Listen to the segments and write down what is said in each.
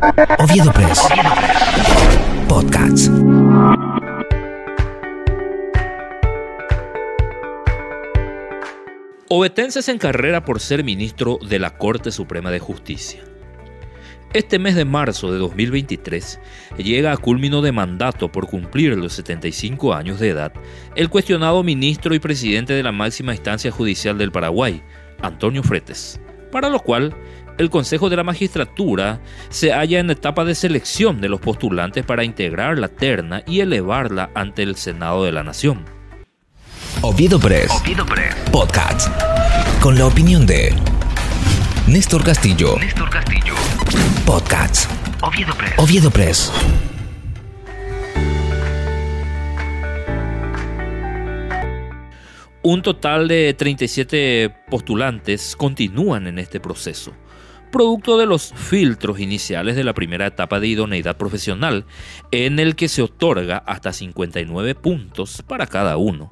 Oviedo Press. Podcasts. Ovetense se encarrera por ser ministro de la Corte Suprema de Justicia. Este mes de marzo de 2023 llega a culmino de mandato por cumplir los 75 años de edad el cuestionado ministro y presidente de la máxima instancia judicial del Paraguay, Antonio Fretes, para lo cual el Consejo de la Magistratura se halla en etapa de selección de los postulantes para integrar la terna y elevarla ante el Senado de la Nación. Oviedo Press. Oviedo Press. Podcast. Con la opinión de Néstor Castillo. Néstor Castillo. Podcasts. Oviedo Press. Oviedo Press. Un total de 37 postulantes continúan en este proceso, producto de los filtros iniciales de la primera etapa de idoneidad profesional, en el que se otorga hasta 59 puntos para cada uno.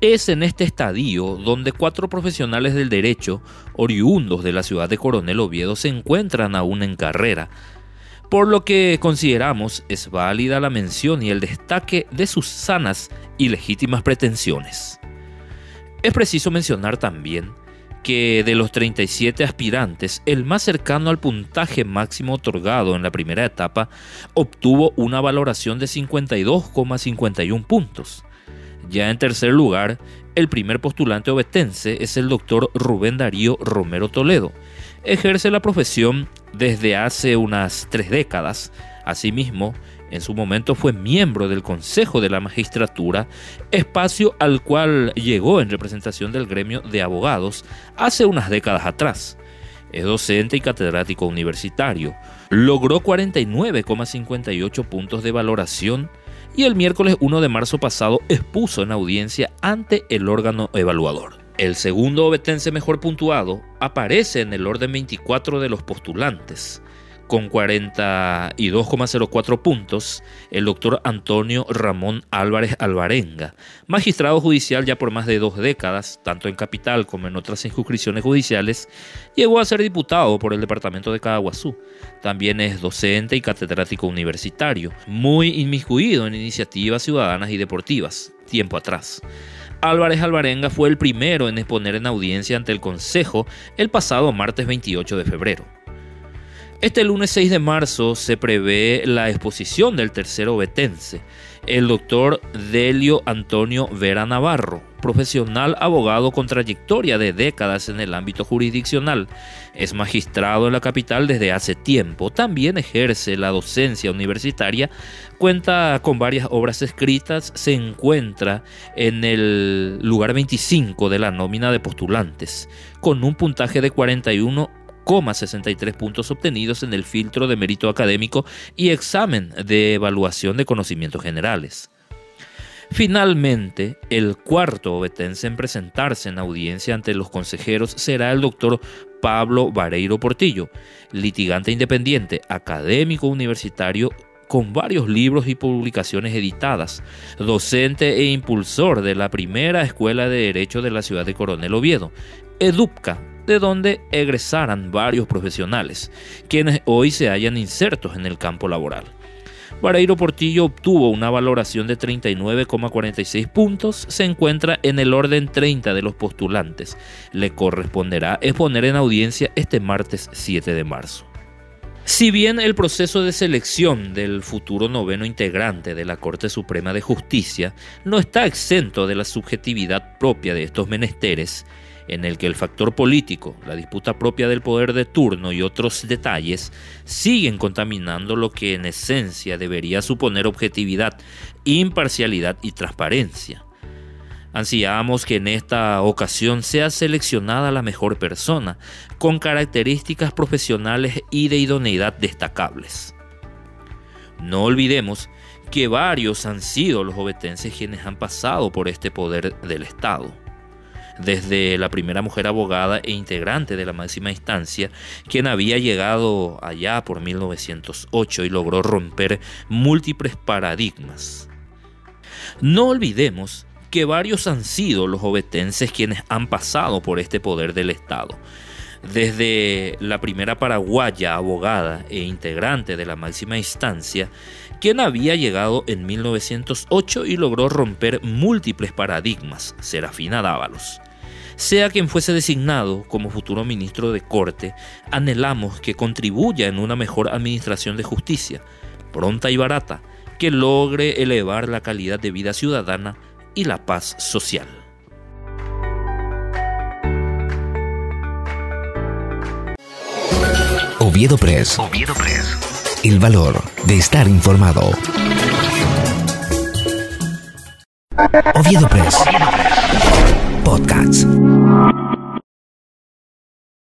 Es en este estadio donde cuatro profesionales del derecho, oriundos de la ciudad de Coronel Oviedo, se encuentran aún en carrera, por lo que consideramos es válida la mención y el destaque de sus sanas y legítimas pretensiones. Es preciso mencionar también que de los 37 aspirantes, el más cercano al puntaje máximo otorgado en la primera etapa obtuvo una valoración de 52,51 puntos. Ya en tercer lugar, el primer postulante obetense es el doctor Rubén Darío Romero Toledo. Ejerce la profesión desde hace unas tres décadas. Asimismo, en su momento fue miembro del Consejo de la Magistratura, espacio al cual llegó en representación del gremio de abogados hace unas décadas atrás. Es docente y catedrático universitario. Logró 49,58 puntos de valoración y el miércoles 1 de marzo pasado expuso en audiencia ante el órgano evaluador. El segundo obetense mejor puntuado aparece en el orden 24 de los postulantes. Con 42,04 puntos, el doctor Antonio Ramón Álvarez Alvarenga, magistrado judicial ya por más de dos décadas, tanto en Capital como en otras inscripciones judiciales, llegó a ser diputado por el departamento de Cadaguazú. También es docente y catedrático universitario, muy inmiscuido en iniciativas ciudadanas y deportivas, tiempo atrás. Álvarez Alvarenga fue el primero en exponer en audiencia ante el Consejo el pasado martes 28 de febrero. Este lunes 6 de marzo se prevé la exposición del tercero betense, el doctor Delio Antonio Vera Navarro, profesional abogado con trayectoria de décadas en el ámbito jurisdiccional. Es magistrado en la capital desde hace tiempo, también ejerce la docencia universitaria, cuenta con varias obras escritas, se encuentra en el lugar 25 de la nómina de postulantes, con un puntaje de 41 63 puntos obtenidos en el filtro de mérito académico y examen de evaluación de conocimientos generales. Finalmente, el cuarto obetense en presentarse en audiencia ante los consejeros será el doctor Pablo Vareiro Portillo, litigante independiente, académico universitario con varios libros y publicaciones editadas, docente e impulsor de la primera escuela de Derecho de la ciudad de Coronel Oviedo, EDUPCA, de donde egresaran varios profesionales, quienes hoy se hallan insertos en el campo laboral. Vareiro Portillo obtuvo una valoración de 39,46 puntos, se encuentra en el orden 30 de los postulantes. Le corresponderá exponer en audiencia este martes 7 de marzo. Si bien el proceso de selección del futuro noveno integrante de la Corte Suprema de Justicia no está exento de la subjetividad propia de estos menesteres, en el que el factor político, la disputa propia del poder de turno y otros detalles siguen contaminando lo que en esencia debería suponer objetividad, imparcialidad y transparencia. Ansiamos que en esta ocasión sea seleccionada la mejor persona, con características profesionales y de idoneidad destacables. No olvidemos que varios han sido los obetenses quienes han pasado por este poder del Estado desde la primera mujer abogada e integrante de la máxima instancia, quien había llegado allá por 1908 y logró romper múltiples paradigmas. No olvidemos que varios han sido los obetenses quienes han pasado por este poder del Estado, desde la primera paraguaya abogada e integrante de la máxima instancia, quien había llegado en 1908 y logró romper múltiples paradigmas, Serafina Dávalos. Sea quien fuese designado como futuro ministro de Corte, anhelamos que contribuya en una mejor administración de justicia, pronta y barata, que logre elevar la calidad de vida ciudadana y la paz social. Oviedo Press. Oviedo Press. El valor de estar informado. Oviedo Press. Podcasts.